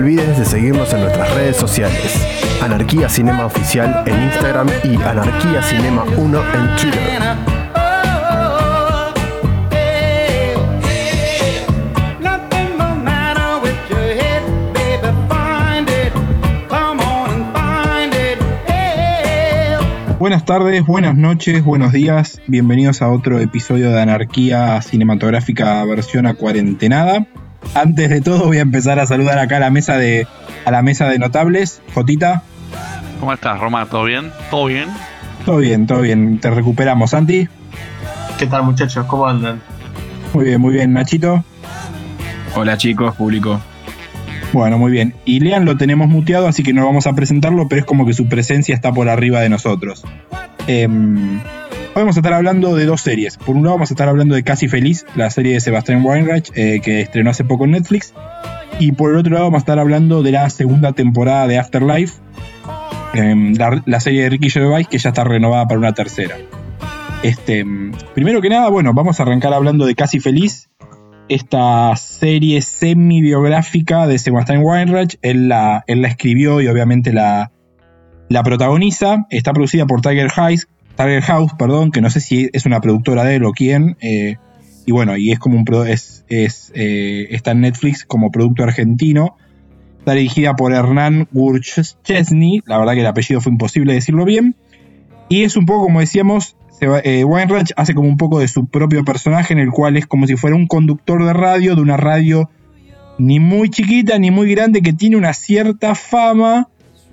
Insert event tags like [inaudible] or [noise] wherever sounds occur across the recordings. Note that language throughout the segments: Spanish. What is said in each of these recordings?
Olvides de seguirnos en nuestras redes sociales. Anarquía Cinema Oficial en Instagram y Anarquía Cinema 1 en Twitter. Buenas tardes, buenas noches, buenos días. Bienvenidos a otro episodio de Anarquía Cinematográfica versión a cuarentenada. Antes de todo voy a empezar a saludar acá a la mesa de a la mesa de notables. Jotita. ¿Cómo estás, Roma? ¿Todo bien? ¿Todo bien? Todo bien, todo bien. Te recuperamos, Santi. ¿Qué tal, muchachos? ¿Cómo andan? Muy bien, muy bien, Nachito. Hola, chicos, público. Bueno, muy bien. Y Lean lo tenemos muteado, así que no vamos a presentarlo, pero es como que su presencia está por arriba de nosotros. Em, hoy vamos a estar hablando de dos series. Por un lado vamos a estar hablando de Casi Feliz, la serie de Sebastián Weinreich, eh, que estrenó hace poco en Netflix. Y por el otro lado vamos a estar hablando de la segunda temporada de Afterlife, em, la, serie de Ricky Gervais, que ya está renovada para una tercera. Este, primero que nada, bueno, vamos a arrancar hablando de Casi Feliz, esta serie semi-biográfica de Sebastian Weinreich. Él la, la escribió y obviamente la, la protagoniza. Está producida por Tiger House, Tiger House, perdón, que no sé si es una productora de él o quién. Eh, y bueno, y es como un es, es eh, está en Netflix como producto argentino. Está dirigida por Hernán Gurchesny. La verdad que el apellido fue imposible decirlo bien. Y es un poco, como decíamos, eh, Weinreich hace como un poco de su propio personaje, en el cual es como si fuera un conductor de radio, de una radio ni muy chiquita ni muy grande, que tiene una cierta fama,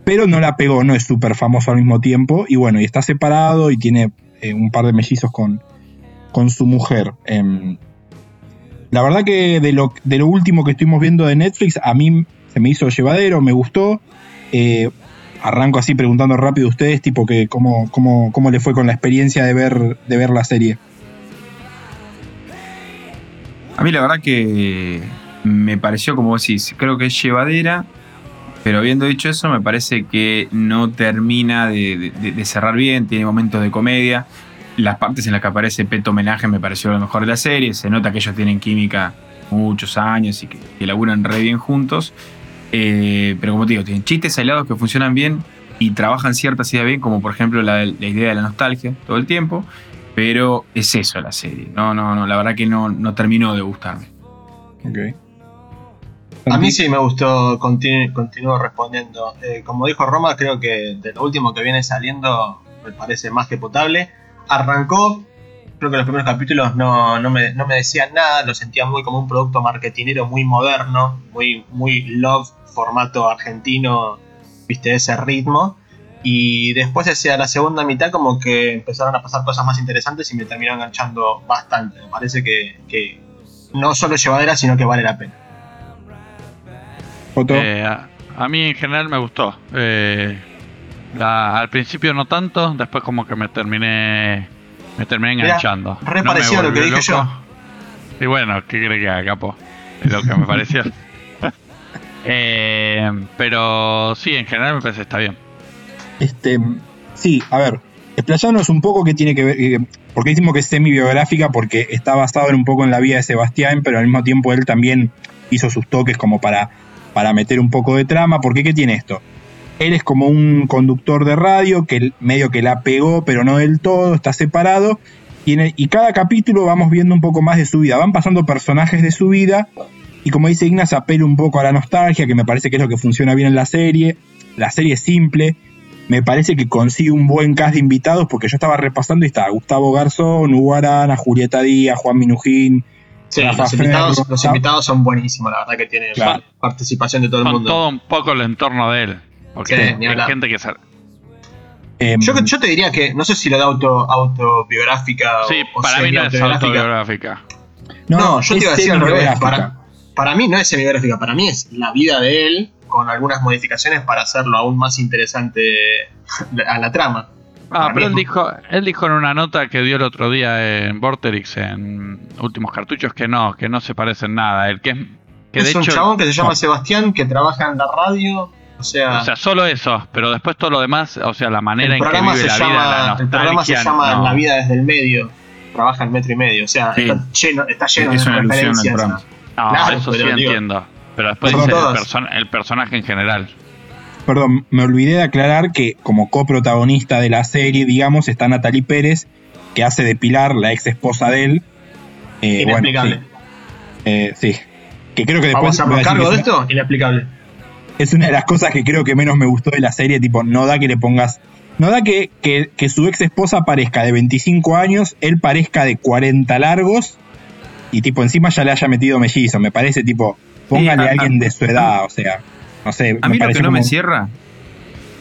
pero no la pegó, no es súper famoso al mismo tiempo. Y bueno, y está separado y tiene eh, un par de mellizos con, con su mujer. Eh, la verdad que de lo, de lo último que estuvimos viendo de Netflix, a mí se me hizo llevadero, me gustó. Eh, arranco así preguntando rápido a ustedes, tipo que cómo, cómo, cómo le fue con la experiencia de ver, de ver la serie. A mí la verdad que me pareció, como decís, creo que es llevadera, pero habiendo dicho eso, me parece que no termina de, cerrar bien, tiene momentos de comedia. Las partes en las que aparece Peto Homenaje me pareció lo mejor de la serie, se nota que ellos tienen química muchos años y que, que laburan re bien juntos. Eh, pero como te digo, tienen chistes aislados que funcionan bien y trabajan ciertas ideas bien, como por ejemplo la, la, idea de la nostalgia todo el tiempo. Pero es eso la serie. No, no, no, la verdad que no, no terminó de gustarme. Okay. A mí sí me gustó, continu continúo respondiendo. Eh, como dijo Roma, creo que de lo último que viene saliendo me parece más que potable. Arrancó, creo que los primeros capítulos no, no, me, no me decían nada, lo sentía muy como un producto marketinero muy moderno, muy, muy love, formato argentino, viste, ese ritmo. Y después hacia la segunda mitad como que empezaron a pasar cosas más interesantes y me terminó enganchando bastante. Me parece que, que no solo es llevadera, sino que vale la pena. Eh, a, a, mí en general me gustó. Eh, la, al principio no tanto, después como que me terminé me terminé enganchando. Re no lo que dije yo. Y bueno, ¿qué cree que haga, capo? Es lo que me pareció. [laughs] eh, pero sí, en general me parece que está bien. Este, sí, a ver, explayándonos un poco qué tiene que ver, eh, porque decimos que es semi-biográfica porque está basado en un poco en la vida de Sebastián, pero al mismo tiempo él también hizo sus toques como para, para meter un poco de trama, porque ¿qué tiene esto? Él es como un conductor de radio que medio que la pegó, pero no del todo, está separado. Y, cada capítulo vamos viendo un poco más de su vida. Van pasando personajes de su vida. Y como dice Ignas, apela un poco a la nostalgia, que me parece que es lo que funciona bien en la serie. La serie es simple. Me parece que consigue un buen cast de invitados, porque yo estaba repasando y estaba Gustavo Garzón, Hugo Arana, Julieta Díaz, Juan Minujín. Sí, los invitados, los invitados, son buenísimos, la verdad que tiene claro. participación de todo el mundo. Todo un poco el entorno de él. Porque sí, hay gente que sabe. Eh, yo, yo, te diría que, no sé si lo da auto, autobiográfica sí, o, para mí no es autobiográfica. No, no yo te iba a decir al revés. Para, para mí no es semibiográfica, para mí es la vida de él con algunas modificaciones para hacerlo aún más interesante a la trama. Ah, pero él dijo, él dijo en una nota que dio el otro día en Vorterix, en Últimos Cartuchos, que no, que no se parecen nada. El que, que es de un hecho, chabón que se llama no. Sebastián, que trabaja en la radio, o sea, o sea, solo eso, pero después todo lo demás, o sea, la manera en que vive la llama, vida, la El programa se llama no. La vida desde el medio, trabaja en metro y medio, o sea, Sí. está lleno, está lleno Es de una referencias. No, Claro, eso pero sí digo, entiendo. Pero después dice el, personaje en general. Perdón, me olvidé de aclarar que como coprotagonista de la serie, digamos, está Natalie Pérez, que hace de Pilar, la ex esposa de él. Eh, Inexplicable. Eh, sí. Que creo que después. ¿Vamos a cargo de esto? Inexplicable. Es una de las cosas que creo que menos me gustó de la serie, tipo, no da que le pongas no da que, que, su ex esposa parezca de 25 años, él parezca de 40 largos y tipo encima ya le haya metido mellizo. Me parece tipo, póngale a, alguien de su edad, o sea, no sé. A mí lo que no me cierra, a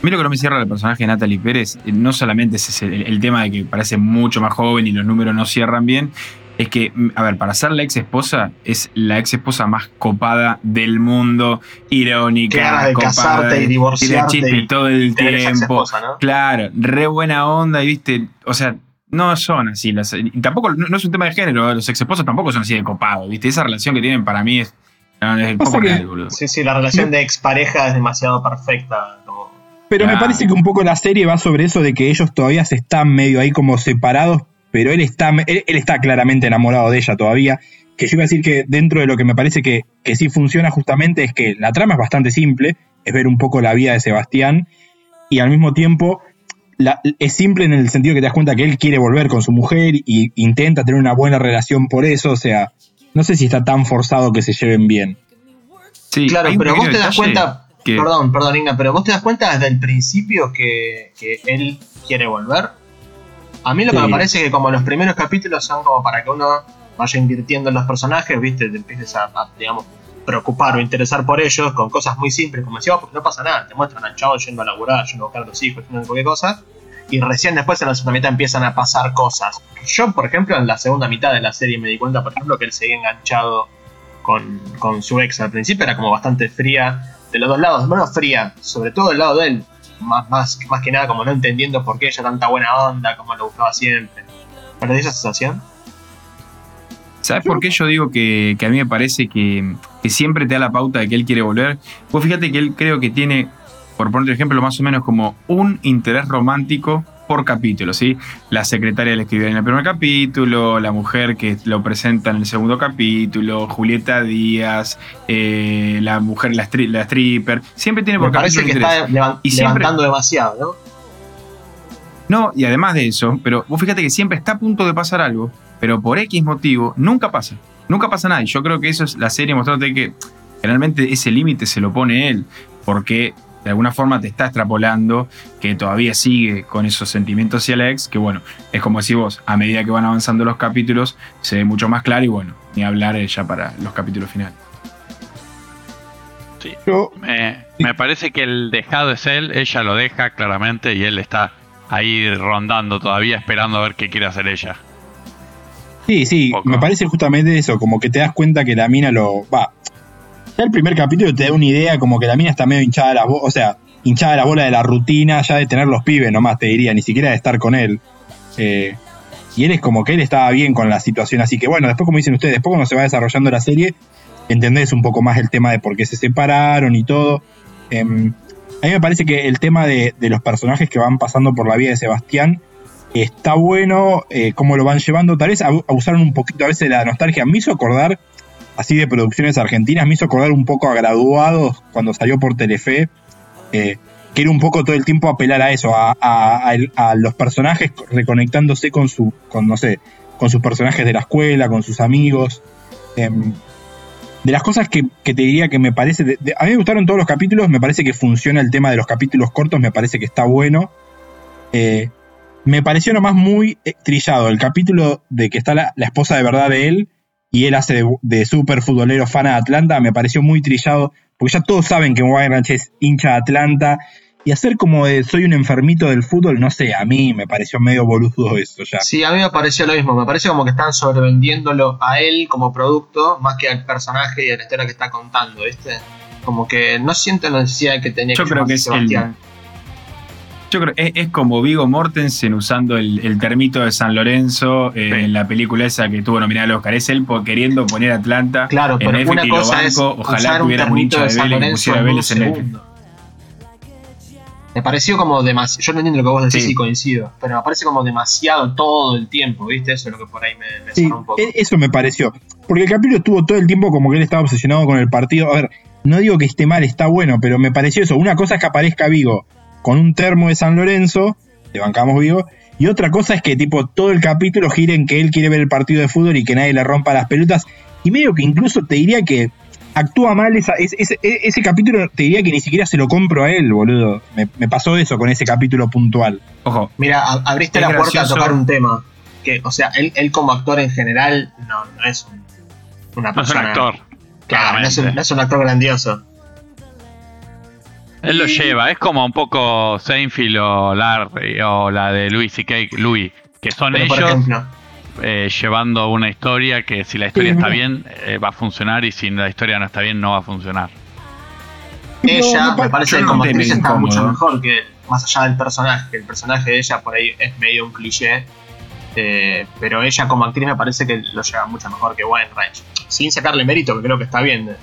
mí lo que no me cierra el personaje de Natalie Pérez, eh, no solamente es el, tema de que parece mucho más joven y los números no cierran bien, es que, a ver, para ser la ex esposa, es la ex esposa más copada del mundo, irónica, de casarte y divorciarte y todo el tiempo. Claro, re buena onda, y viste, o sea, no son así. Las, tampoco, no, es un tema de género, los ex esposos tampoco son así de copados, viste. Esa relación que tienen para mí es. Poco Sí, sí, la relación de expareja es demasiado perfecta. Pero me parece que un poco la serie va sobre eso de que ellos todavía se están medio ahí como separados, pero él está, él, está claramente enamorado de ella todavía. Que yo iba a decir que dentro de lo que me parece que, que sí funciona justamente es que la trama es bastante simple, es ver un poco la vida de Sebastián y al mismo tiempo es simple en el sentido que te das cuenta que él quiere volver con su mujer y intenta tener una buena relación por eso, o sea, no sé si está tan forzado que se lleven bien. Sí, claro, pero vos te das cuenta, perdón, perdón Inga, pero vos te das cuenta desde el principio que, que él quiere volver. A mí lo que me parece que como los primeros capítulos son como para que uno vaya invirtiendo en los personajes, viste, te empieces a, digamos, preocupar o interesar por ellos con cosas muy simples, como decíamos, porque no pasa nada, te muestran al chavo yendo a laburar, yendo a buscar a los hijos, haciendo cualquier cosa, y recién después en la segunda mitad empiezan a pasar cosas. Yo, por ejemplo, en la segunda mitad de la serie me di cuenta, por ejemplo, que él seguía enganchado con, con su ex al principio, era como bastante fría de los dos lados, bueno, fría, sobre todo del lado de él, más, más, más que nada como no entendiendo por qué ella tanta buena onda, como lo buscaba siempre. ¿Perdí esa sensación? ¿Sabes por qué yo digo que, a mí me parece que, siempre te da la pauta de que él quiere volver? Pues fíjate que él creo que tiene, por poner un ejemplo, más o menos como un interés romántico por capítulo, ¿sí? La secretaria le escribió en el primer capítulo, la mujer que lo presenta en el segundo capítulo, Julieta Díaz, eh, la mujer, la, stripper, siempre tiene por Me parece que está levantando demasiado, ¿no? No, y además de eso, pero vos fíjate que siempre está a punto de pasar algo, pero por X motivo nunca pasa. Nunca pasa nada. Y yo creo que eso es la serie mostrándote que generalmente ese límite se lo pone él, porque de alguna forma te está extrapolando que todavía sigue con esos sentimientos hacia la ex, que bueno, es como si vos, a medida que van avanzando los capítulos, se ve mucho más claro y bueno, ni hablar ya para los capítulos finales. Sí. Me, me parece que el dejado es él, ella lo deja claramente y él está ahí rondando todavía esperando a ver qué quiere hacer ella. Sí, sí, me parece justamente eso, como que te das cuenta que la mina lo va, ya el primer capítulo te da una idea como que la mina está medio hinchada la o sea, hinchada la bola de la rutina, ya de tener los pibes nomás, te diría, ni siquiera de estar con él. Eh, y él es como que él estaba bien con la situación, así que bueno, después como dicen ustedes, después cuando se va desarrollando la serie, entendés un poco más el tema de por qué se separaron y todo. Em, a mí me parece que el tema de, los personajes que van pasando por la vida de Sebastián está bueno, eh, cómo lo van llevando, tal vez abusaron un poquito a veces de la nostalgia, me hizo acordar así de producciones argentinas, me hizo acordar un poco a Graduados cuando salió por Telefe, eh, que era un poco todo el tiempo apelar a eso, a, los personajes reconectándose con su, con, no sé, con sus personajes de la escuela, con sus amigos. Em, de las cosas que, te diría que me parece, a mí me gustaron todos los capítulos, me parece que funciona el tema de los capítulos cortos, me parece que está bueno. Eh, me pareció nomás muy trillado el capítulo de que está la, la esposa de verdad de él, y él hace de, super futbolero fan de Atlanta, me pareció muy trillado, porque ya todos saben que Wayne Ranch es hincha de Atlanta, y hacer como de soy un enfermito del fútbol, no sé, a mí me pareció medio boludo eso ya. Sí, a mí me pareció lo mismo, me parece como que están sobrevendiéndolo a él como producto, más que al personaje y a la historia que está contando, ¿viste? Como que no siento la necesidad que tenía Yo creo que es Sebastián. Yo creo es, es como Vigo Mortensen usando el, termito de San Lorenzo eh, en la película esa que tuvo nominada al Oscar. Es él queriendo poner Atlanta claro, en pero una cosa es Ojalá tuviera un hincha de, Vélez y pusiera Vélez en el. Me pareció como demasiado. Yo no entiendo lo que vos decís y coincido, pero me parece como demasiado todo el tiempo, ¿viste? Eso es lo que por ahí me, me un poco. E-, eso me pareció. porque el capítulo estuvo todo el tiempo como que él estaba obsesionado con el partido. A ver, no digo que esté mal, está bueno, pero me pareció eso. Una cosa es que aparezca Vigo con un termo de San Lorenzo, le bancamos Vigo, y otra cosa es que tipo todo el capítulo gira en que él quiere ver el partido de fútbol y que nadie le rompa las pelotas. Y medio que incluso te diría que actúa mal esa, ese, capítulo, te diría que ni siquiera se lo compro a él, boludo. Me, pasó eso con ese capítulo puntual. Ojo. Mira, abriste la puerta a tocar un tema. Que, o sea, él, él como actor en general no, no es una persona. No es un actor. Claro, no es un, actor grandioso. Él lo lleva, es como un poco Seinfeld o Larry o la de Louis C.K. Louis, que son ellos eh, llevando una historia que si la historia está bien eh, va a funcionar y si la historia no está bien no va a funcionar. Ella me parece que como actriz está mucho mejor que más allá del personaje, que el personaje de ella por ahí es medio un cliché, eh, pero ella como actriz me parece que lo lleva mucho mejor que Range Sin sacarle mérito, que creo que está bien.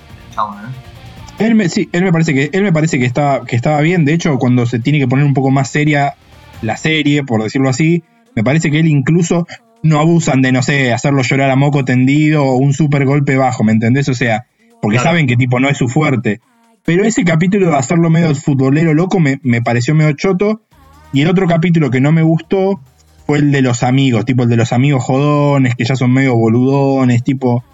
Él me, sí, él me parece que él me parece que estaba, que estaba bien. De hecho, cuando se tiene que poner un poco más seria la serie, por decirlo así, me parece que él incluso no abusan de, no sé, hacerlo llorar a moco tendido o un super golpe bajo, ¿me entendés? O sea, porque saben que tipo no es su fuerte. Pero ese capítulo de hacerlo medio futbolero loco me, me, pareció medio choto. Y el otro capítulo que no me gustó fue el de los amigos, tipo el de los amigos jodones, que ya son medio boludones, tipo.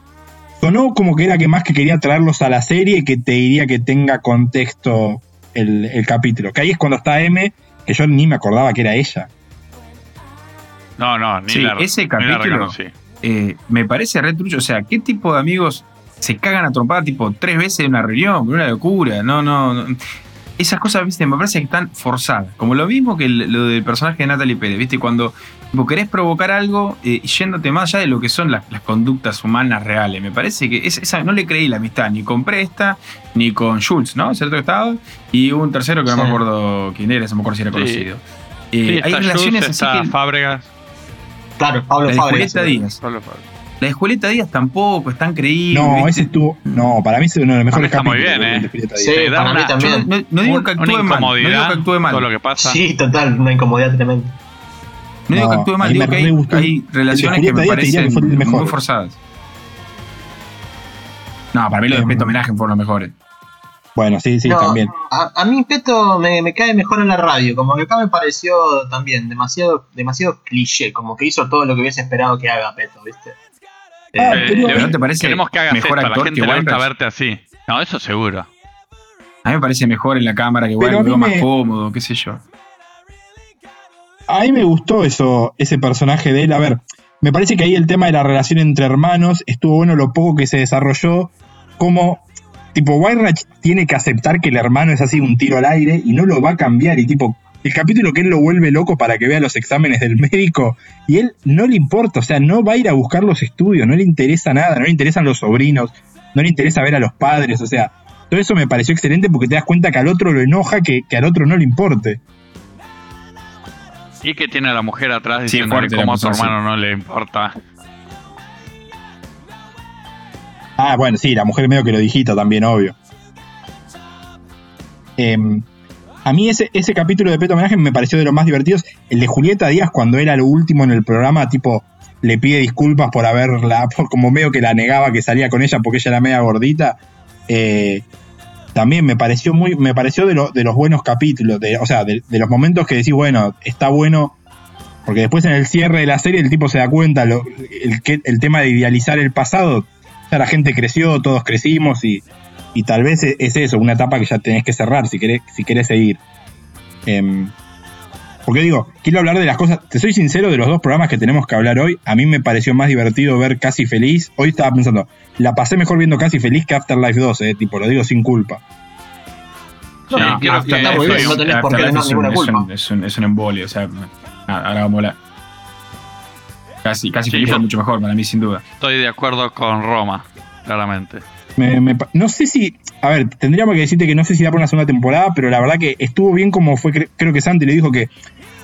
Sonó como que era que más que quería traerlos a la serie y que te diría que tenga contexto el, el capítulo. Que ahí es cuando está M, que yo ni me acordaba que era ella. No, no, ni sí, ese capítulo eh, me parece retrucho. O sea, ¿qué tipo de amigos se cagan a trompada tipo tres veces en una reunión? Una locura. No, no. Esas cosas, viste, me parece que están forzadas. Como lo mismo que lo del personaje de Natalie Pérez, viste, cuando vos querés provocar algo eh, yéndote más allá de lo que son las, conductas humanas reales. Me parece que esa, no le creí la amistad ni con Presta ni con Schultz, ¿no? ¿Cierto que estaba? Y un tercero que no me acuerdo quién era, se me acuerdo si era conocido. Eh, hay relaciones así que. Fábregas. Claro, Pablo Fábregas. Díaz. La de Julieta Díaz tampoco es tan creíble. No, ese estuvo. No, para mí es uno de los mejores Está muy bien, ¿eh? Sí, para mí también. no, digo que actúe mal. No digo que actúe mal. Todo lo que pasa. Sí, total, una incomodidad tremenda. No, digo que actúe mal, digo que hay, hay relaciones que me parecen muy forzadas. No, para mí lo de Peto Homenaje fueron los mejores. Bueno, sí, sí, también. A, mí Peto me, cae mejor en la radio, como que acá me pareció también demasiado, demasiado cliché, como que hizo todo lo que hubiese esperado que haga Peto, ¿viste? Ah, eh, pero, te parece queremos que hagas mejor esto, actor la gente que verte así. No, eso seguro. A mí me parece mejor en la cámara que igual lo más cómodo, qué sé yo. A mí me gustó eso, ese personaje de él. A ver, me parece que ahí el tema de la relación entre hermanos estuvo bueno lo poco que se desarrolló, como tipo, Weinreich tiene que aceptar que el hermano es así un tiro al aire y no lo va a cambiar. Y tipo, el capítulo que él lo vuelve loco para que vea los exámenes del médico y él no le importa, o sea, no va a ir a buscar los estudios, no le interesa nada, no le interesan los sobrinos, no le interesa ver a los padres, o sea, todo eso me pareció excelente porque te das cuenta que al otro lo enoja que, que al otro no le importe. Y que tiene a la mujer atrás diciendo que como a su hermano no le importa. Ah, bueno, sí, la mujer medio que lo digita también, obvio. Em, a mí ese, ese capítulo de Peto Homenaje me pareció de los más divertidos. El de Julieta Díaz, cuando era lo último en el programa, tipo, le pide disculpas por haberla, [laughs] como medio que la negaba que salía con ella porque ella era media gordita. Eh, también me pareció muy, me pareció de, de los buenos capítulos, de, o sea, de, los momentos que decís, bueno, está bueno, porque después en el cierre de la serie el tipo se da cuenta, el, el tema de idealizar el pasado la gente creció, todos crecimos y, tal vez e-, es eso, una etapa que ya tenés que cerrar si querés, si querés seguir. Eh, porque digo, quiero hablar de las cosas, te soy sincero, de los dos programas que tenemos que hablar hoy, a mí me pareció más divertido ver Casi Feliz. Hoy estaba pensando, la pasé mejor viendo Casi Feliz que Afterlife 2, eh, tipo, lo digo sin culpa. No, no, no, no tenés por qué tener ninguna culpa. Es un, es un embolio, o sea, ahora vamos a hablar. Casi, casi fue mucho mejor para mí, sin duda. Estoy de acuerdo con Roma, claramente. No sé si. A ver, tendríamos que decirte que no sé si da por una segunda temporada, pero la verdad que estuvo bien como fue. Creo que Santi le dijo que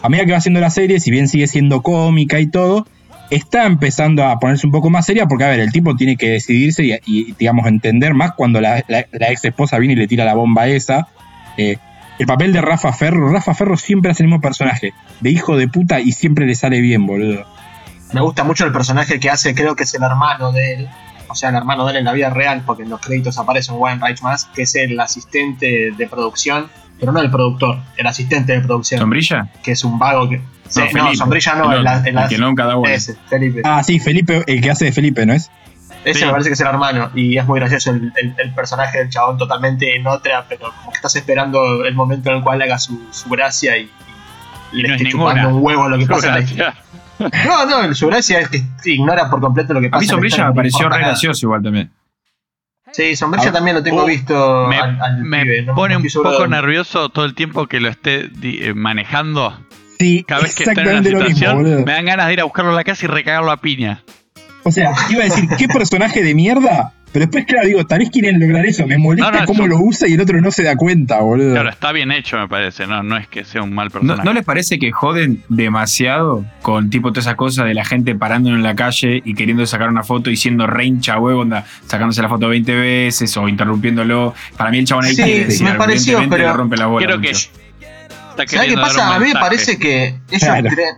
a medida que va haciendo la serie, si bien sigue siendo cómica y todo, está empezando a ponerse un poco más seria porque, a ver, el tipo tiene que decidirse y, digamos, entender más cuando la, ex esposa viene y le tira la bomba esa. Eh, el papel de Rafa Ferro, Rafa Ferro siempre hace el mismo personaje, de hijo de puta y siempre le sale bien, boludo. Me gusta mucho el personaje que hace, creo que es el hermano de él, o sea, el hermano de él en la vida real, porque en los créditos aparece un Wayne Reich más, que es el asistente de producción, pero no el productor, el asistente de producción. ¿Sombrilla? Que es un vago que. no, Sombrilla no, el, el, que no cada uno. Ese, Felipe. Ah, sí, Felipe, el que hace de Felipe, ¿no es? Ese me parece que es el hermano. Y es muy gracioso el, personaje del chabón totalmente en otra, pero como que estás esperando el momento en el cual haga su, gracia y, le esté chupando un huevo lo que pasa. [laughs] No, no, su gracia es que ignora por completo lo que pasa. A mí Sombrilla me pareció re gracioso igual también. Sí, Sombrilla también lo tengo oh, visto. Me, me pone un poco nervioso todo el tiempo que lo esté eh, manejando. Sí, Cada vez que está en una situación, me dan ganas de ir a buscarlo a la casa y recagarlo a piña. O sea, iba a decir, ¿qué personaje de mierda? Pero después, claro, digo, tal vez quieren lograr eso. Me molesta cómo lo usa y el otro no se da cuenta, boludo. Claro, está bien hecho, me parece. No, no es que sea un mal personaje. ¿No, les parece que joden demasiado con tipo toda esa cosa de la gente parándolo en la calle y queriendo sacar una foto y siendo re hincha huevo, onda, sacándose la foto 20 veces o interrumpiéndolo? Para mí el chabón ahí sí, decir, me pareció, pero le rompe la bola. Creo que ¿Sabes qué pasa? A mí me parece que ellos,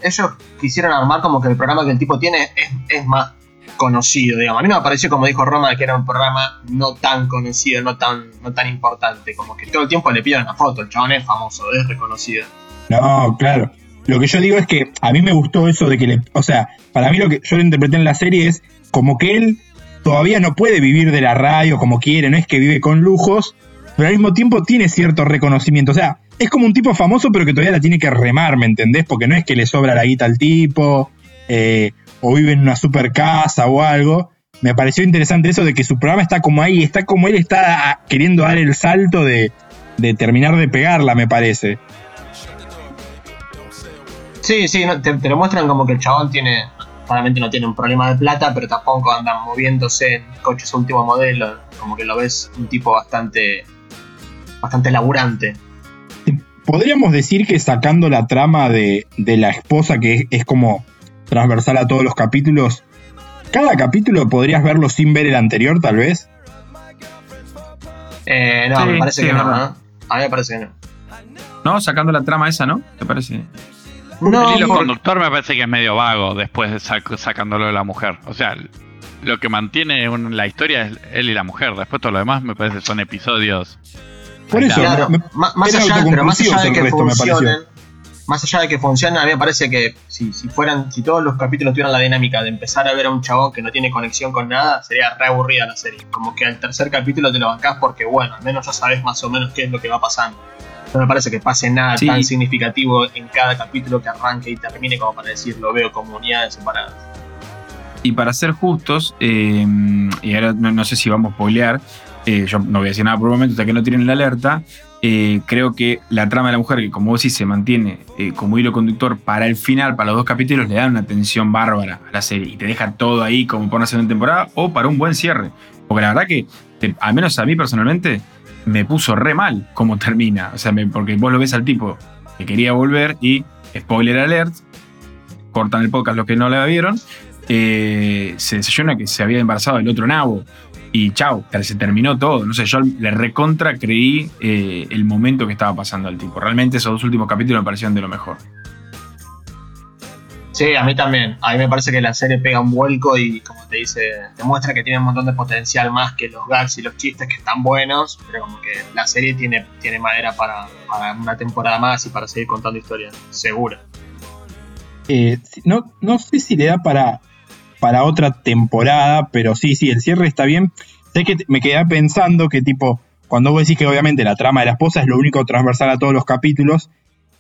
ellos quisieron armar como que el programa que el tipo tiene es, es más conocido, digamos. A mí me pareció, como dijo Roma, que era un programa no tan conocido, no tan, no tan importante. Como que todo el tiempo le piden una foto, el chabón es famoso, es reconocido. No, claro. Lo que yo digo es que a mí me gustó eso de que le. O sea, para mí lo que yo lo interpreté en la serie es como que él todavía no puede vivir de la radio como quiere, no es que vive con lujos, pero al mismo tiempo tiene cierto reconocimiento. O sea, es como un tipo famoso, pero que todavía la tiene que remar, ¿me entendés? Porque no es que le sobra la guita al tipo. Eh, o vive en una super casa o algo. Me pareció interesante eso de que su programa está como ahí, está como él está queriendo dar el salto de, terminar de pegarla, me parece. Sí, sí, te, lo muestran como que el chabón tiene, claramente no tiene un problema de plata, pero tampoco andan moviéndose en coches último modelo, como que lo ves un tipo bastante, bastante laburante. Podríamos decir que sacando la trama de, la esposa, que es como transversal a todos los capítulos. Cada capítulo podrías verlo sin ver el anterior, tal vez. Eh, no, me parece que no, A mí me parece que no. No, sacando la trama esa, ¿no? ¿Te parece? No, el hilo conductor me parece que es medio vago después de sacándolo de la mujer. O sea, lo que mantiene la historia es él y la mujer. Después todo lo demás me parece son episodios. Por eso, más, allá, pero más allá de que funcionen, más allá de que funcione, a mí me parece que si, fueran, si todos los capítulos tuvieran la dinámica de empezar a ver a un chabón que no tiene conexión con nada, sería re aburrida la serie. Como que al tercer capítulo te lo bancás porque, bueno, al menos ya sabes más o menos qué es lo que va pasando. No me parece que pase nada tan significativo en cada capítulo que arranque y termine como para decir lo veo como unidades separadas. Y para ser justos, eh, y ahora no, sé si vamos a spoilear, eh, yo no voy a decir nada por el momento hasta que no tienen la alerta, eh, creo que la trama de la mujer, que como vos sí se mantiene eh, como hilo conductor para el final, para los dos capítulos, le da una tensión bárbara a la serie y te deja todo ahí como para una segunda temporada o para un buen cierre. Porque la verdad que, al menos a mí personalmente, me puso re mal cómo termina. O sea, porque vos lo ves al tipo que quería volver y, spoiler alert, cortan el podcast los que no la vieron, eh, se desayuna que se había embarazado el otro nabo y chao, se terminó todo. No sé, yo le recontra creí eh, el momento que estaba pasando al tipo. Realmente esos dos últimos capítulos me parecieron de lo mejor. Sí, a mí también. A mí me parece que la serie pega un vuelco y, como te dice, demuestra que tiene un montón de potencial más que los gags y los chistes que están buenos, pero como que la serie tiene, tiene madera para, una temporada más y para seguir contando historias, seguro. Eh, no, no sé si le da para para otra temporada, pero sí, sí, el cierre está bien. Sé que me quedé pensando que tipo, cuando vos decís que obviamente la trama de la esposa es lo único transversal a todos los capítulos,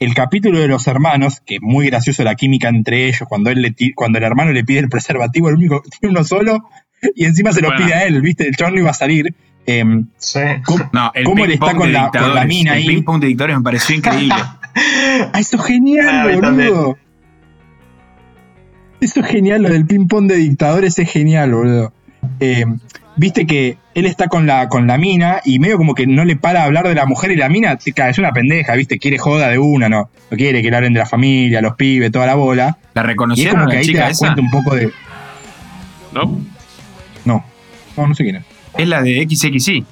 el capítulo de los hermanos, que es muy gracioso la química entre ellos, cuando, él le cuando el hermano le pide el preservativo, el único que [laughs] tiene uno solo, y encima se lo pide a él, ¿viste? El chorro no iba a salir. Em, sí. ¿Cómo, [laughs] no, el él está con la, con la, mina el ahí? El ping pong de dictadores me pareció [laughs] increíble. ah, eso es genial, ah, boludo. Eso es genial, lo del ping-pong de dictadores es genial, boludo. Eh, viste que él está con la, con la mina y medio como que no le para hablar de la mujer y la mina es una pendeja, viste, quiere joda de una, no, no quiere que le hablen de la familia, los pibes, toda la bola. ¿La reconocieron? Y es como que ahí te das cuenta un poco de. ¿No? No, no, no sé quién es. Es la de XXI.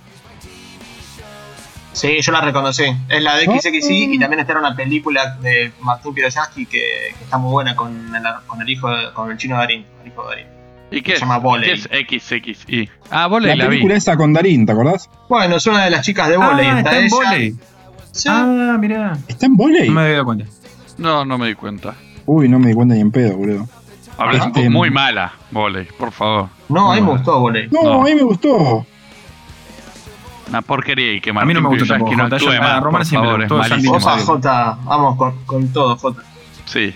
Sí, yo la reconocí. Es la de XXI y también está en una película de Martín Piroyansky que, que, está muy buena con el, con el hijo con el chino Darín, el hijo de Darín. ¿Y qué se llama Voley. ¿Qué es XXI? Ah, Voley la, la película esa con Darín, ¿te acordás? Bueno, es una de las chicas de Voley. Ah, está, en Voley. Ah, mirá. ¿Está en Voley? No me había dado cuenta. No, no me di cuenta. Uy, no me di cuenta ni en pedo, boludo. Hablas este, muy mala, Voley, por favor. No, a mí me gustó Voley. No, a mí me gustó. Una porquería y que A mí no me gustó tampoco. No actúe más, Román siempre me gustó. Opa, Jota, vamos con, con todo, Jota. Sí.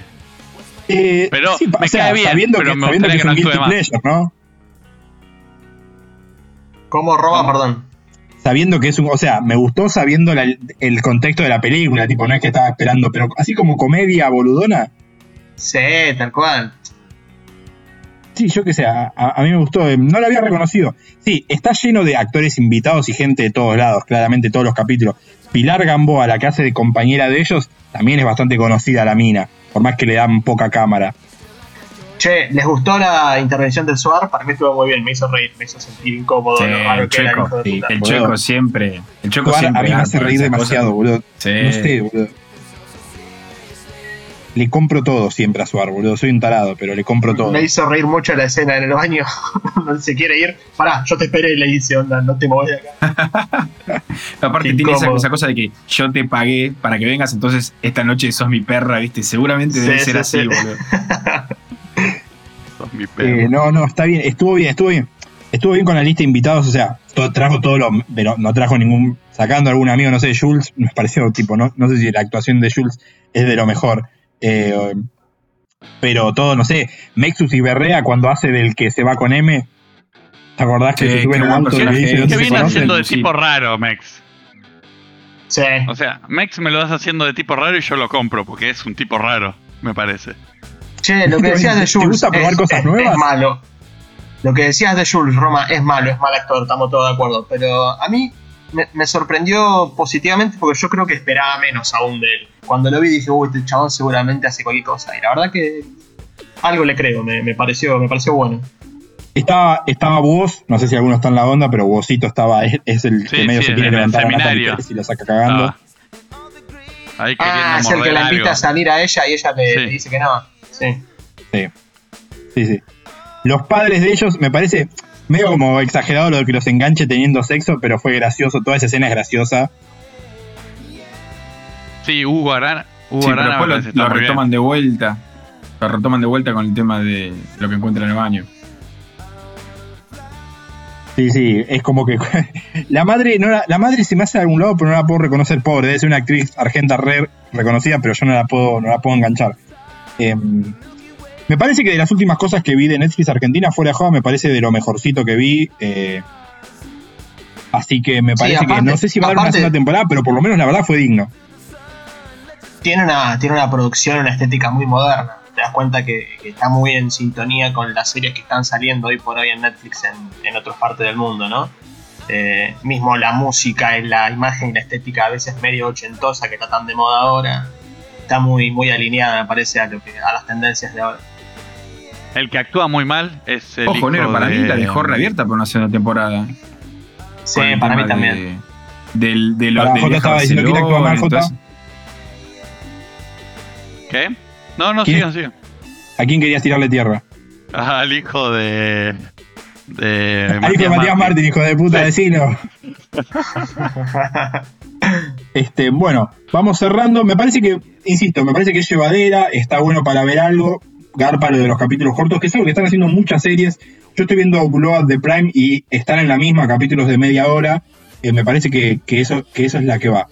Eh, pero sí, me o sea, cae bien, sabiendo pero que, me sabiendo que es que un no actúe ¿no? ¿Cómo roba, perdón? Sabiendo que es un. O sea, me gustó sabiendo la, el contexto de la película, tipo, no es que estaba esperando, pero así como comedia boludona. Sí, tal cual. Sí, yo que sé, a, a, mí me gustó, eh, no la había reconocido. Sí, está lleno de actores invitados y gente de todos lados, claramente todos los capítulos. Pilar Gamboa, la que hace de compañera de ellos, también es bastante conocida la mina, por más que le dan poca cámara. Che, ¿les gustó la intervención del Suar? Para mí estuvo muy bien, me hizo reír, me hizo sentir incómodo. Sí, lo el Checo, sí, el Checo siempre. El Checo Suar siempre a mí me hace reír demasiado, boludo. Sí. No sé, boludo. Le compro todo siempre a Suar, boludo. Soy un tarado, pero le compro todo. Me hizo reír mucho la escena en el baño. [laughs] no se quiere ir. Pará, yo te esperé y le hice, onda, no te muevas de acá. Aparte tiene esa, esa, cosa de que yo te pagué para que vengas, entonces esta noche sos mi perra, ¿viste? Seguramente debe Sí, ser sí, así, sí. boludo. [laughs] Sos mi perro. Eh, no, no, está bien, estuvo bien, estuvo bien. Estuvo bien con la lista de invitados, o sea, todo- trajo todo lo. Pero no trajo ningún. Sacando a algún amigo, no sé, Jules, me pareció tipo, no, no sé si la actuación de Jules es de lo mejor. Eh, pero todo, no sé, Mexus y Berrea cuando hace del que se va con M. ¿Te acordás que Sí, se sube en un auto y le dice ¿Qué dónde se viene haciendo de Sí. tipo raro, Mex? Sí. O sea, Mex me lo das haciendo de tipo raro y yo lo compro, porque es un tipo raro, me parece. Che, lo que [laughs] decías de ¿Te Jules. gusta probar es, cosas es- nuevas? es malo. Lo que decías de Jules, Roma, es malo, es mal actor, estamos todos de acuerdo. Pero a mí me, me sorprendió positivamente porque yo creo que esperaba menos aún de él. Cuando lo vi dije, uy, este chabón seguramente hace cualquier cosa. Y la verdad que algo le creo, me, me pareció, me pareció bueno. Estaba, estaba vos, no sé si alguno está en la onda, pero vosito estaba, es, es el Sí, que medio sí, se quiere levantar a y la saca cagando. Ah. Ahí Ah, es el que la invita algo. a salir a ella y ella le, Sí. le dice que no. Sí. Sí. Sí, sí. Los padres de ellos, me parece medio como exagerado lo de que los enganche teniendo sexo, pero fue gracioso. Toda esa escena es graciosa. Sí, Hugo Arana. Hugo Sí, pero Arana después me lo, bien. retoman de vuelta. Lo retoman de vuelta con el tema de lo que encuentran en el baño. Sí, sí, es como que [laughs] la madre no la, la madre se me hace de algún lado, pero no la puedo reconocer pobre. Debe ser una actriz argenta re reconocida, pero yo no la puedo, no la puedo enganchar. Em, me parece que de las últimas cosas que vi de Netflix Argentina, fuera de joda, me parece de lo mejorcito que vi. eh, así que me Sí, parece que no sé si va a dar una segunda temporada, pero por lo menos la verdad fue digno. Tiene una, tiene una producción, una estética muy moderna. Te das cuenta que, que está muy en sintonía con las series que están saliendo hoy por hoy en Netflix en, en otras partes del mundo, ¿no? Eh, mismo la música, la imagen y la estética a veces medio ochentosa que está tan de moda ahora, está muy, muy alineada, me parece, a, lo que, a las tendencias de ahora. El que actúa muy mal es el Ojo, hijo negro, para de- mí la dejó reabierta por una segunda temporada. Sí, para mí también. De, del, de lo Pará, del Jota viaje a estaba diciendo, ¿quién actúa mal, entonces- ¿Qué? No, no, ¿Quién? sigan, sigan. ¿A quién querías tirarle tierra? Al hijo de. de Al hijo de Matías Martín, hijo de puta, decilo. Este, bueno, vamos cerrando. Me parece que, insisto, me parece que es llevadera, está bueno para ver algo. Garpa lo de los capítulos cortos, que es algo que están haciendo muchas series. Yo estoy viendo Blow de Prime y están en la misma, capítulos de media hora. Eh, me parece que, que eso, que eso es la que va.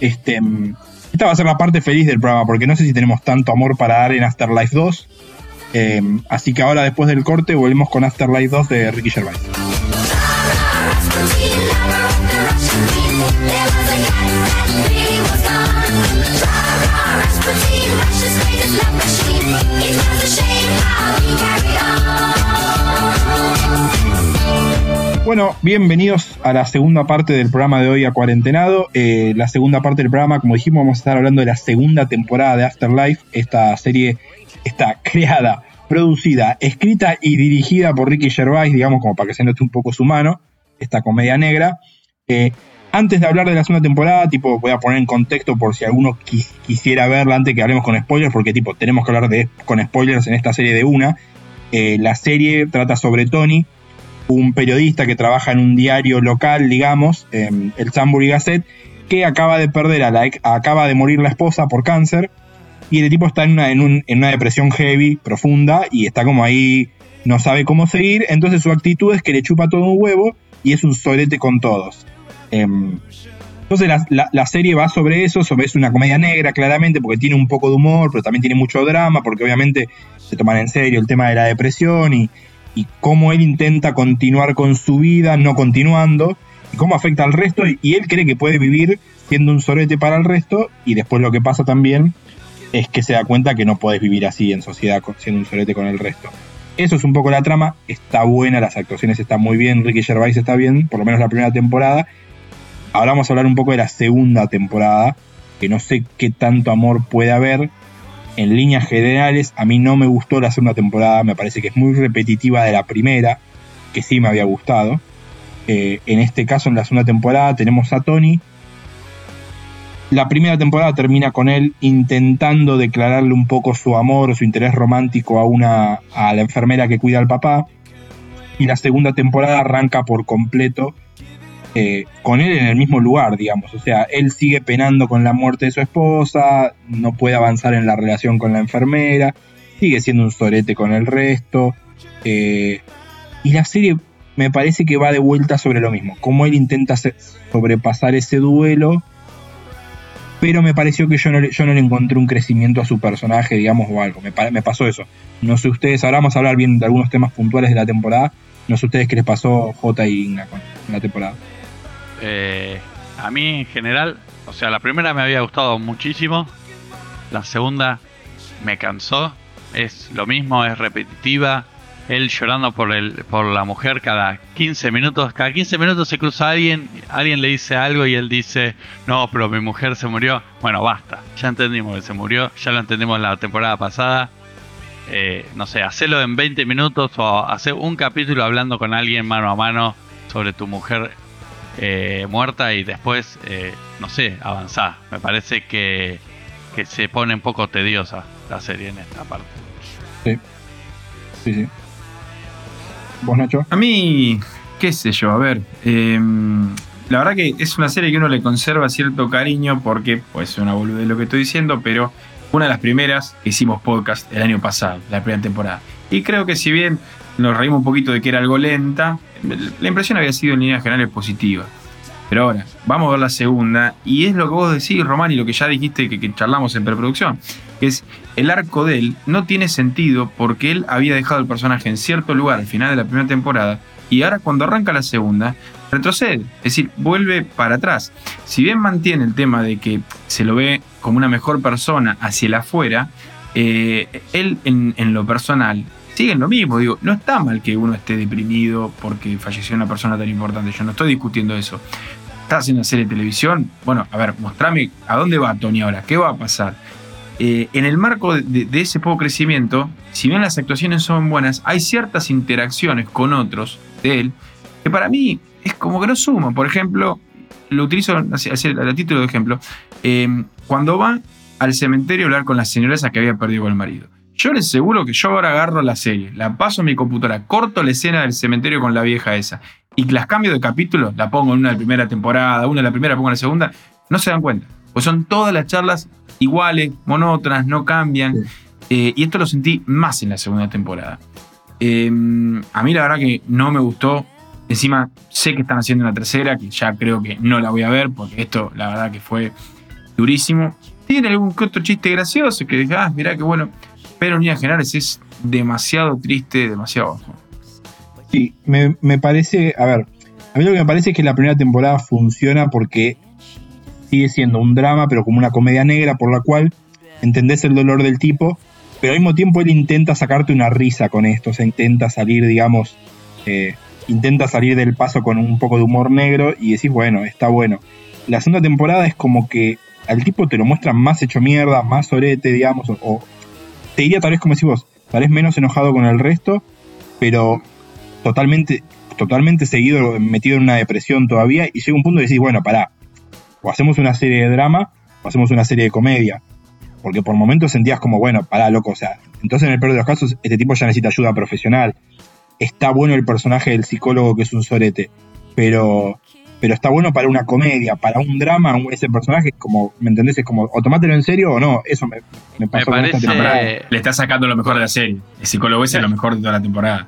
Este, mm, esta va a ser la parte feliz del programa, porque no sé si tenemos tanto amor para dar en Afterlife 2. Eh, así que ahora, después del corte, volvemos con Afterlife 2 de Ricky Gervais. Bueno, bienvenidos a la segunda parte del programa de hoy a Cuarentenado. Eh, la segunda parte del programa, como dijimos, vamos a estar hablando de la segunda temporada de Afterlife. Esta serie está creada, producida, escrita y dirigida por Ricky Gervais, digamos, como para que se note un poco su mano, esta comedia negra. Eh, antes de hablar de la segunda temporada, tipo, voy a poner en contexto por si alguno qui- quisiera verla antes que hablemos con spoilers, porque tipo, tenemos que hablar de, con spoilers en esta serie de una. Eh, la serie trata sobre Tony, un periodista que trabaja en un diario local, digamos, el Sambury Gazette, que acaba de perder a la acaba de morir la esposa por cáncer y el tipo está en una, en, una depresión heavy, profunda, y está como ahí, no sabe cómo seguir, entonces su actitud es que le chupa todo un huevo y es un sorete con todos. Em, entonces la, serie va sobre eso, sobre, es una comedia negra claramente, porque tiene un poco de humor, pero también tiene mucho drama, porque obviamente se toman en serio el tema de la depresión y, y cómo él intenta continuar con su vida no continuando, y cómo afecta al resto, y él cree que puede vivir siendo un sorete para el resto, y después lo que pasa también es que se da cuenta que no puedes vivir así en sociedad siendo un solete con el resto. Eso es un poco la trama, está buena, las actuaciones están muy bien, Ricky Gervais está bien, por lo menos la primera temporada. Ahora vamos a hablar un poco de la segunda temporada, que no sé qué tanto amor puede haber. En líneas generales, a mí no me gustó la segunda temporada, me parece que es muy repetitiva de la primera, que sí me había gustado. Eh, en este caso, en la segunda temporada, tenemos a Tony, la primera temporada termina con él intentando declararle un poco su amor, su interés romántico a una a la enfermera que cuida al papá. Y la segunda temporada arranca por completo eh, con él en el mismo lugar, digamos. O sea, él sigue penando con la muerte de su esposa, no puede avanzar en la relación con la enfermera, sigue siendo un sorete con el resto. Eh, y la serie me parece que va de vuelta sobre lo mismo. Cómo él intenta sobrepasar ese duelo pero me pareció que yo no, le, yo no le encontré un crecimiento a su personaje, digamos, o algo. Me, pasó eso. No sé ustedes, ahora vamos a hablar bien de algunos temas puntuales de la temporada. No sé ustedes qué les pasó J y con la temporada. Eh, a mí en general, o sea, la primera me había gustado muchísimo. La segunda me cansó. Es lo mismo, es repetitiva él llorando por, el, por la mujer cada 15 minutos. Cada 15 minutos se cruza alguien, alguien le dice algo y él dice, no, pero mi mujer se murió. Bueno, basta, ya entendimos que se murió, ya lo entendimos la temporada pasada. Eh, no sé, hacelo en 20 minutos o hacer un capítulo hablando con alguien mano a mano sobre tu mujer eh, muerta y después, eh, no sé, avanzar. Me parece que, que se pone un poco tediosa la serie en esta parte. Sí, sí, sí. ¿Vos, Nacho? A mí, qué sé yo, a ver. Em, la verdad que es una serie que uno le conserva cierto cariño porque, pues, es una boludez lo que estoy diciendo, pero una de las primeras que hicimos podcast el año pasado, la primera temporada. Y creo que si bien nos reímos un poquito de que era algo lenta, la impresión había sido en líneas generales positiva. Pero ahora, vamos a ver la segunda, y es lo que vos decís, Román, y lo que ya dijiste que, charlamos en preproducción, que es el arco de él no tiene sentido porque él había dejado el personaje en cierto lugar al final de la primera temporada, y ahora cuando arranca la segunda, retrocede, es decir, vuelve para atrás. Si bien mantiene el tema de que se lo ve como una mejor persona hacia el afuera, eh, él en, en lo personal sigue en lo mismo. Digo, no está mal que uno esté deprimido porque falleció una persona tan importante. Yo no estoy discutiendo eso estás haciendo una serie de televisión, bueno, a ver, mostrame a dónde va Tony ahora, qué va a pasar. Eh, en el marco de, ese poco crecimiento, si bien las actuaciones son buenas, hay ciertas interacciones con otros de él que para mí es como que no suman. Por ejemplo, lo utilizo a, título de ejemplo, em, cuando va al cementerio a hablar con la señora esa que había perdido el marido. Yo les aseguro que yo ahora agarro la serie, la paso en mi computadora, corto la escena del cementerio con la vieja esa y las cambio de capítulo, la pongo en una de la primera temporada, una de la primera, pongo en la segunda, no se dan cuenta. Pues son todas las charlas iguales, monótonas, no cambian. Eh, y esto lo sentí más en la segunda temporada. Eh, a mí la verdad que no me gustó. Encima sé que están haciendo una tercera, que ya creo que no la voy a ver, porque esto la verdad que fue durísimo. Tiene algún que otro chiste gracioso que dije, ah, mirá qué bueno. Pero en líneas generales es demasiado triste, demasiado bajo. Sí, me, parece, a ver, a mí lo que me parece es que la primera temporada funciona porque sigue siendo un drama, pero como una comedia negra, por la cual entendés el dolor del tipo, pero al mismo tiempo él intenta sacarte una risa con esto, o sea, intenta salir, digamos, eh, intenta salir del paso con un poco de humor negro y decís, bueno, está bueno. La segunda temporada es como que al tipo te lo muestran más hecho mierda, más orete, digamos, o te diría tal vez como decís vos, tal vez menos enojado con el resto, pero totalmente, totalmente seguido, metido en una depresión todavía, y llega un punto de decir, bueno, pará, o hacemos una serie de drama, o hacemos una serie de comedia. Porque por momentos sentías como, bueno, pará, loco, o sea, Entonces, en el peor de los casos, este tipo ya necesita ayuda profesional. Está bueno el personaje del psicólogo que es un sorete, pero, pero está bueno para una comedia, para un drama, ese personaje, como, ¿me entendés? Es como, o tomátelo en serio o no. Eso me, me pasó con esta temporada. Le está sacando lo mejor de la serie. El psicólogo ese es lo mejor de toda la temporada.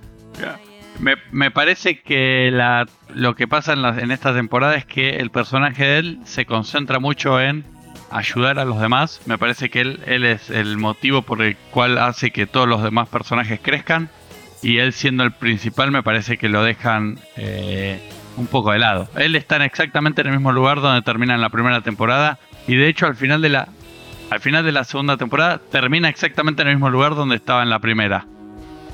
Me, parece que la, lo que pasa en, en esta temporada es que el personaje de él se concentra mucho en ayudar a los demás. Me parece que él, él es el motivo por el cual hace que todos los demás personajes crezcan. Y él siendo el principal me parece que lo dejan eh, un poco de lado. Él está exactamente en el mismo lugar donde termina en la primera temporada. Y de hecho al final de la, al final de la segunda temporada termina exactamente en el mismo lugar donde estaba en la primera.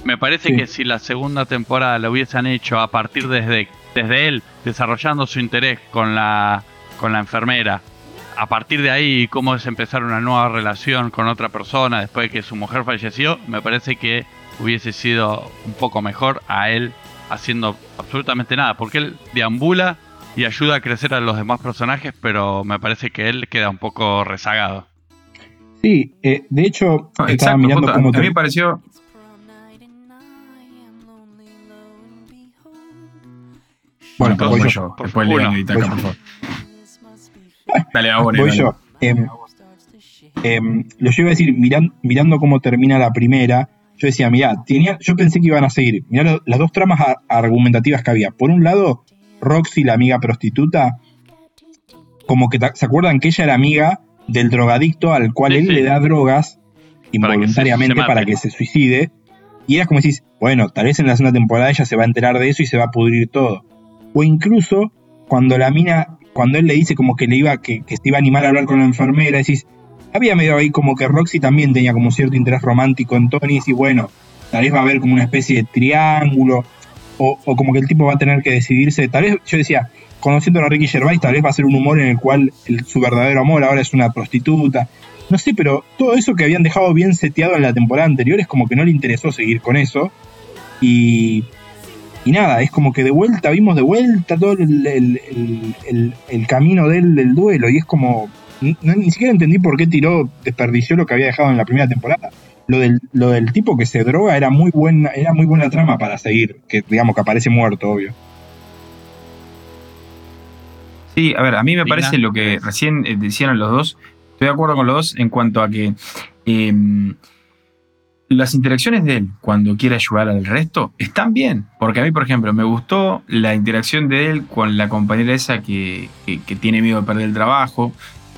Me parece que si la segunda temporada la hubiesen hecho a partir desde, desde él desarrollando su interés con la, con la enfermera a partir de ahí cómo es empezar una nueva relación con otra persona después de que su mujer falleció, me parece que hubiese sido un poco mejor a él haciendo absolutamente nada, porque él deambula y ayuda a crecer a los demás personajes, pero me parece que él queda un poco rezagado. Sí, eh, de hecho, estaba mirando A mí me pareció... Bueno, voy yo. Después le acá, por favor. [laughs] Dale, ahora. Voy yo. Em, em, lo llevo a decir, mirando cómo termina la primera, yo decía, mirá, tenía, yo pensé que iban a seguir. Mirá las dos tramas argumentativas que había. Por un lado, Roxy, la amiga prostituta, como que se acuerdan que ella era amiga del drogadicto al cual él le da drogas involuntariamente para que se suicide. Y era como decís, bueno, tal vez en la segunda temporada ella se va a enterar de eso y se va a pudrir todo. O incluso cuando la mina cuando él le dice como que le iba, que, se iba a animar a hablar con la enfermera, decís, había medio ahí como que Roxy también tenía como cierto interés romántico en Tony, y bueno, tal vez va a haber como una especie de triángulo, o, como que el tipo va a tener que decidirse, tal vez, yo decía, conociendo a Ricky Gervais, tal vez va a ser un humor en el cual su verdadero amor ahora es una prostituta, no sé, pero todo eso que habían dejado bien seteado en la temporada anterior es como que no le interesó seguir con eso, y y nada, es como que de vuelta, vimos de vuelta todo el, camino del, del duelo y es como, ni siquiera entendí por qué tiró, desperdició lo que había dejado en la primera temporada. Lo del, lo del tipo que se droga era muy buena, era muy buena trama para seguir, que digamos que aparece muerto, obvio. Sí, a ver, a mí me parece lo que recién eh, decían los dos, estoy de acuerdo con los dos en cuanto a que em, las interacciones de él cuando quiere ayudar al resto están bien. Porque a mí, por ejemplo, me gustó la interacción de él con la compañera esa que, tiene miedo de perder el trabajo.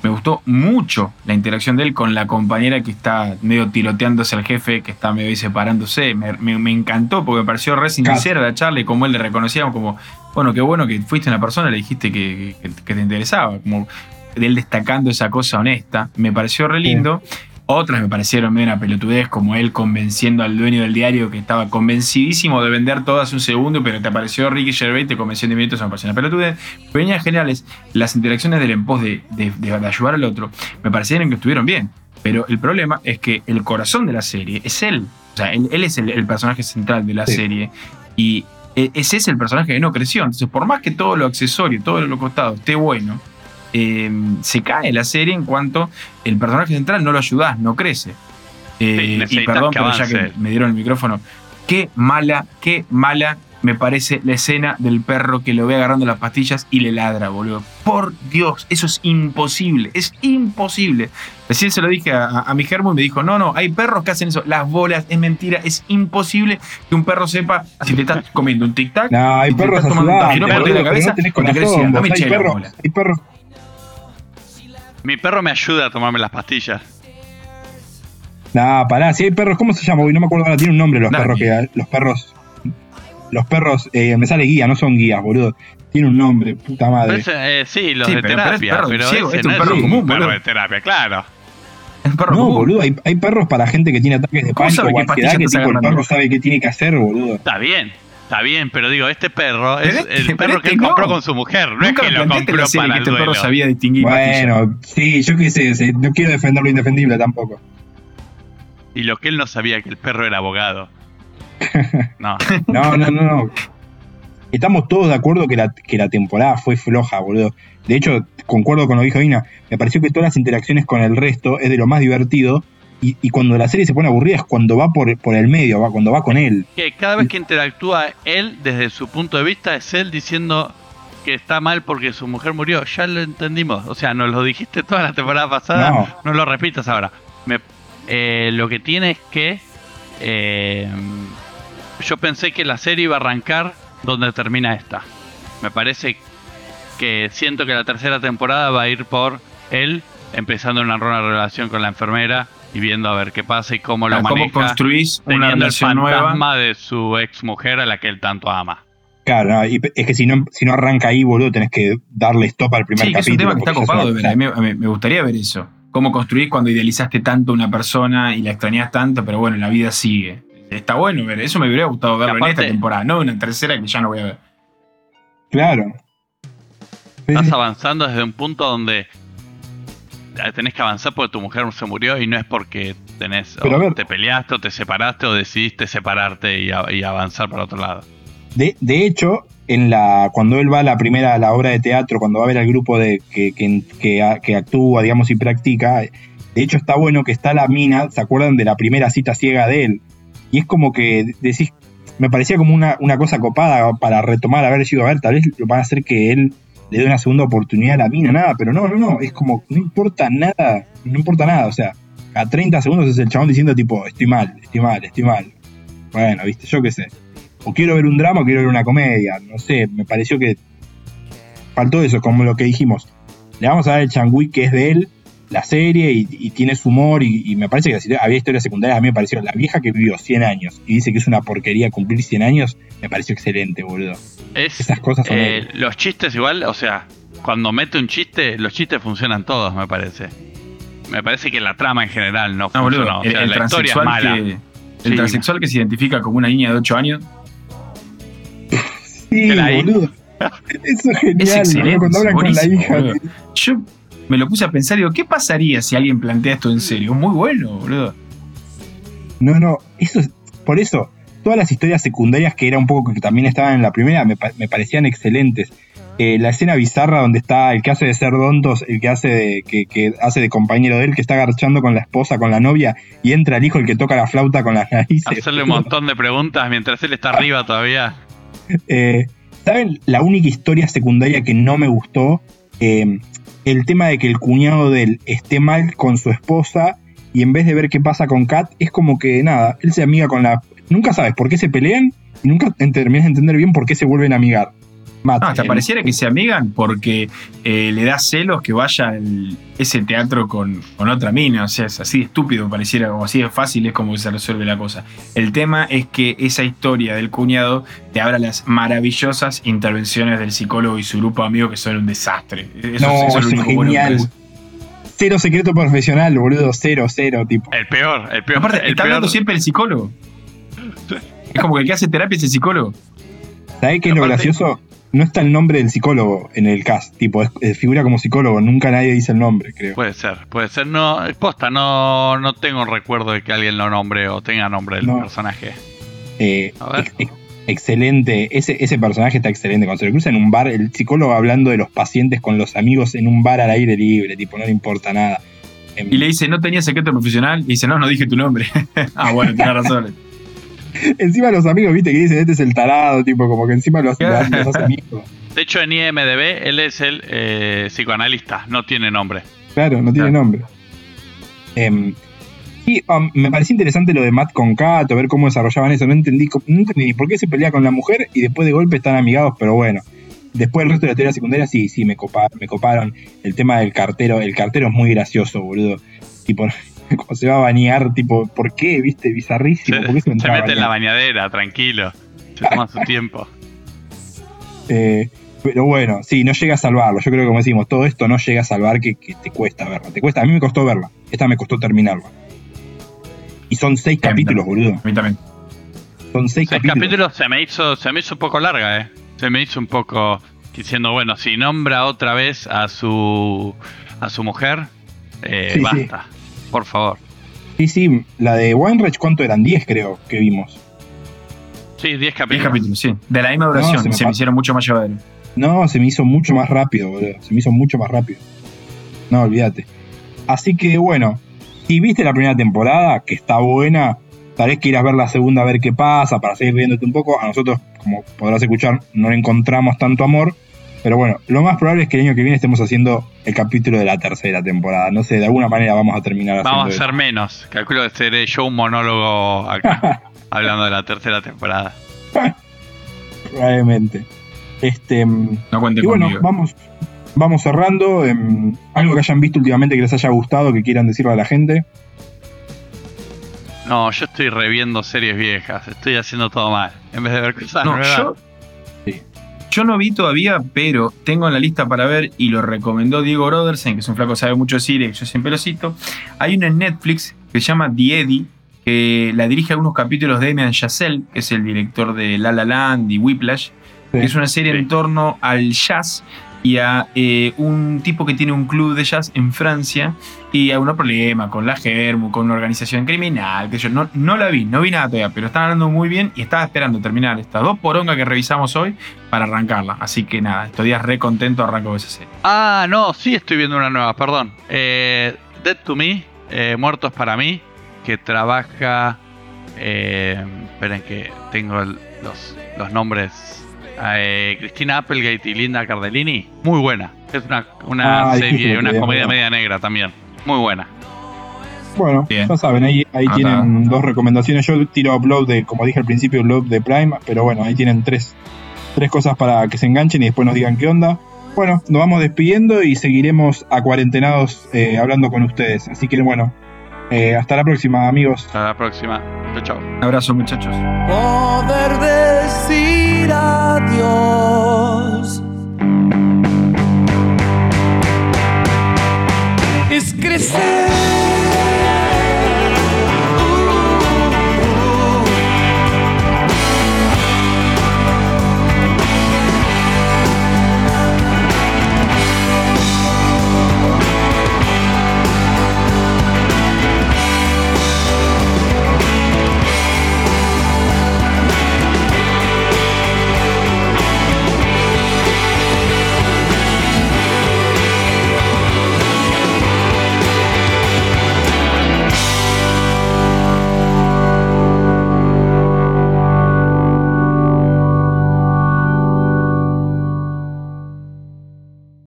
Me gustó mucho la interacción de él con la compañera que está medio tiroteándose al jefe, que está medio ahí separándose. Me, encantó porque me pareció re sincera la charla y como él le reconocía como, bueno, qué bueno que fuiste una persona, le dijiste que, te interesaba. Como de él destacando esa cosa honesta. Me pareció re lindo. Otras me parecieron medio una pelotudez, como él convenciendo al dueño del diario que estaba convencidísimo de vender todas un segundo, pero te apareció Ricky Gervais, te convenció en 10 minutos, me pareció una pelotudez. Pero en generales, las interacciones del en pos de, ayudar al otro me parecieron que estuvieron bien. Pero el problema es que el corazón de la serie es él. O sea, él, es el, personaje central de la serie. Y e, ese es el personaje que no creció. Entonces, por más que todo lo accesorio, todo lo costado esté bueno, eh, se cae la serie en cuanto el personaje central no lo ayudás, no crece. Eh, y perdón, pero ya que me dieron el micrófono, qué mala, qué mala me parece la escena del perro que lo ve agarrando las pastillas y le ladra, boludo. Por Dios, eso es imposible, es imposible. Recién se lo dije a, mi germo y me dijo, no, no, hay perros que hacen eso, las bolas, es mentira, es imposible que un perro sepa si te estás comiendo un tic-tac. No, hay perros tomando un tac, no la cabeza, no hay, hay perros mi perro me ayuda a tomarme las pastillas. Nah, pará, si hay perros, ¿cómo se llama? no me acuerdo ahora, tiene un nombre los perros que. Los perros. Los perros, eh, me sale guía, no son guías, boludo. Tiene un nombre, puta madre. Eh, sí, los de terapia, pero, es, un perro común, perro de terapia, claro. no, boludo, hay, hay, perros para gente que tiene ataques de pánico o ansiedad que tipo, el perro sabe qué tiene que hacer, boludo. Está bien, Está bien, pero digo, este perro es este, el perro que él compró con su mujer, no es que lo compró para que este perro sabía distinguir. Bueno, sí, yo qué sé, no quiero defender lo indefendible tampoco. Y lo que él no sabía que el perro era abogado. [laughs] No. no, no, no, Estamos todos de acuerdo que la, que la temporada fue floja, boludo. De hecho, concuerdo con lo que dijo Ina. Me pareció que todas las interacciones con el resto es de lo más divertido. Y, cuando la serie se pone aburrida es cuando va por, por el medio, va, cuando va con él. Que cada vez que interactúa él, desde su punto de vista, es él diciendo que está mal porque su mujer murió. Ya lo entendimos. O sea, nos lo dijiste toda la temporada pasada. No, lo repitas ahora. Eh, lo que tiene es que eh, yo pensé que la serie iba a arrancar donde termina esta. Me parece que siento que la tercera temporada va a ir por él empezando una relación con la enfermera y viendo a ver qué pasa y cómo lo maneja. ¿Cómo construís una relación el fantasma de su ex mujer a la que él tanto ama. Claro, es que si no, si no arranca ahí, boludo, tenés que darle stop al primer capítulo. Es un tema que está copado de ver. Me, gustaría ver eso. Cómo construís cuando idealizaste tanto a una persona y la extrañas tanto, pero bueno, la vida sigue. Está bueno ver, eso me hubiera gustado verlo en esta temporada, no en la tercera que ya no voy a ver. Claro. Estás avanzando desde un punto donde tenés que avanzar porque tu mujer se murió y no es porque tenés te peleaste o te separaste o decidiste separarte y, avanzar para otro lado. De, de, hecho, en la cuando él va a la primera a la obra de teatro, cuando va a ver al grupo de que, que, actúa, digamos, y practica, de hecho está bueno que está la mina, ¿se acuerdan de la primera cita ciega de él? Y es como que decís, me parecía como una, una cosa copada para retomar, haber sido a ver, tal vez lo van a hacer que él le dé una segunda oportunidad a la mina, nada, pero no, no, no, es como, no importa nada, no importa nada, o sea, a 30 segundos es el chabón diciendo tipo, estoy mal, estoy mal, estoy mal. Bueno, viste, yo qué sé. O quiero ver un drama o quiero ver una comedia, no sé, me pareció que faltó eso, como lo que dijimos. Le vamos a dar el changui que es de él, la serie y, tiene su humor y, me parece que si había historias secundarias a mí me pareció la vieja que vivió 100 años y dice que es una porquería cumplir 100 años me pareció excelente boludo. Esas cosas son eh, los chistes igual o sea cuando mete un chiste los chistes funcionan todos me parece. Me parece que la trama en general no, funciona el, la historia es mala. que, el transexual que se identifica como una niña de 8 años. Sí boludo. [laughs] Eso es genial es excelente, cuando hablan con la hija yo me lo puse a pensar y digo, ¿qué pasaría si alguien plantea esto en serio? Muy bueno, boludo. No, no, eso es, por eso, todas las historias secundarias que era un poco que también estaban en la primera me, parecían excelentes. Eh, la escena bizarra donde está el que hace de ser dontos, el que hace de, que, hace de compañero de él, que está agarchando con la esposa, con la novia, y entra el hijo, el que toca la flauta con las narices. Hacerle un montón de preguntas mientras él está arriba todavía. Eh, ¿Saben la única historia secundaria que no me gustó? Eh, el tema de que el cuñado de él esté mal con su esposa y en vez de ver qué pasa con Kat, es como que nada, él se amiga con la... Nunca sabes por qué se pelean y nunca terminas de entender bien por qué se vuelven a amigar. Ah, hasta pareciera que se amigan porque eh, le da celos que vaya ese teatro con, otra mina. O sea, es así de estúpido, pareciera, o así de fácil es como se resuelve la cosa. El tema es que esa historia del cuñado te abra las maravillosas intervenciones del psicólogo y su grupo de amigos que son un desastre. Eso, no, es genial. Cero secreto profesional, boludo, cero, cero, tipo. El peor, el peor. Aparte, está hablando siempre el psicólogo. Es como que el que hace terapia es el psicólogo. ¿Sabés qué es lo gracioso? No está el nombre del psicólogo en el cast, tipo, es, figura como psicólogo, nunca nadie dice el nombre, creo. Puede ser, puede ser, no, posta, no, no tengo un recuerdo de que alguien lo nombre o tenga nombre del personaje. Eh, excelente, ese, ese personaje está excelente, cuando se le cruza en un bar, el psicólogo hablando de los pacientes con los amigos en un bar al aire libre, tipo, no le importa nada. Y le dice, ¿no tenía secreto profesional? Y dice, no, no dije tu nombre. [laughs] ah, bueno, tiene razón. [laughs] [laughs] encima los amigos, viste, que dicen, este es el tarado, tipo, como que encima los, los amigos. De hecho, en IMDB, él es el eh, psicoanalista, no tiene nombre. Claro, no tiene nombre. Eh, y um, me pareció interesante lo de Matt con Kato, ver cómo desarrollaban eso. No entendí, no entendí por qué se pelea con la mujer y después de golpe están amigados, pero bueno. Después el resto de la teoría secundaria sí, sí, me coparon, me coparon. El tema del cartero, el cartero es muy gracioso, boludo. Tipo, [laughs] como se va a bañar, tipo, ¿por qué? ¿Viste? Bizarrísimo. Se, se, mete en la bañadera, tranquilo. Se toma su tiempo. [laughs] Eh, pero bueno, sí, no llega a salvarlo. Yo creo que como decimos, todo esto no llega a salvar que, te cuesta verla. Te cuesta, a mí me costó verla. Esta me costó terminarla. Y son seis capítulos, boludo. A mí también. Son seis, seis capítulos. se me hizo, se me hizo un poco larga, eh. Se me hizo un poco diciendo, bueno, si nombra otra vez a su a su mujer, eh, basta por favor. Sí, sí, la de Weinreich, ¿cuánto eran? 10 creo que vimos. Sí, 10 capítulos. 10 capítulos, sí. De la misma duración, se, me, hicieron mucho más llevaderos. No, se me hizo mucho más rápido, boludo. Se me hizo mucho más rápido. No, olvídate. Así que bueno, si viste la primera temporada, que está buena, tal vez quieras ver la segunda a ver qué pasa, para seguir viéndote un poco. A nosotros, como podrás escuchar, no le encontramos tanto amor. Pero bueno, lo más probable es que el año que viene estemos haciendo el capítulo de la tercera temporada. No sé, de alguna manera vamos a terminar Vamos a hacer menos. Calculo que seré yo un monólogo acá, [laughs] hablando de la tercera temporada. [laughs] Probablemente. Este, no cuente y bueno, vamos, vamos cerrando. Em, algo que hayan visto últimamente que les haya gustado, que quieran decirle a la gente. No, yo estoy reviendo series viejas. Estoy haciendo todo mal. En vez de ver cosas no, Yo, yo no vi todavía, pero tengo en la lista para ver y lo recomendó Diego Brodersen, que es un flaco que sabe mucho de cine, yo siempre lo cito. Hay una en Netflix que se llama The Eddie, que la dirige algunos capítulos de Damien Chazelle, que es el director de La La Land y Whiplash, que es una serie en torno al jazz y a eh, un tipo que tiene un club de jazz en Francia y a un problema con la Germu, con una organización criminal, que yo no, no la vi, no vi nada todavía, pero están hablando muy bien y estaba esperando terminar estas dos porongas que revisamos hoy para arrancarla. Así que nada, estos días re contento arranco esa serie. Ah, no, sí estoy viendo una nueva, perdón. Eh, Dead to Me, eh, Muertos para mí, que trabaja... esperen que tengo los, los nombres eh, Cristina Applegate y Linda Cardellini, muy buena. Es una, una serie, una comedia media negra también. Muy buena. Bueno, ya saben, ahí, ahí tienen dos recomendaciones. Yo tiro upload de, como dije al principio, upload de Prime, pero bueno, ahí tienen tres, tres cosas para que se enganchen y después nos digan qué onda. Bueno, nos vamos despidiendo y seguiremos a cuarentenados eh, hablando con ustedes. Así que bueno, eh, hasta la próxima, amigos. Hasta la próxima. Chao, chao. Un abrazo, muchachos. Poder decir adiós. Es crecer.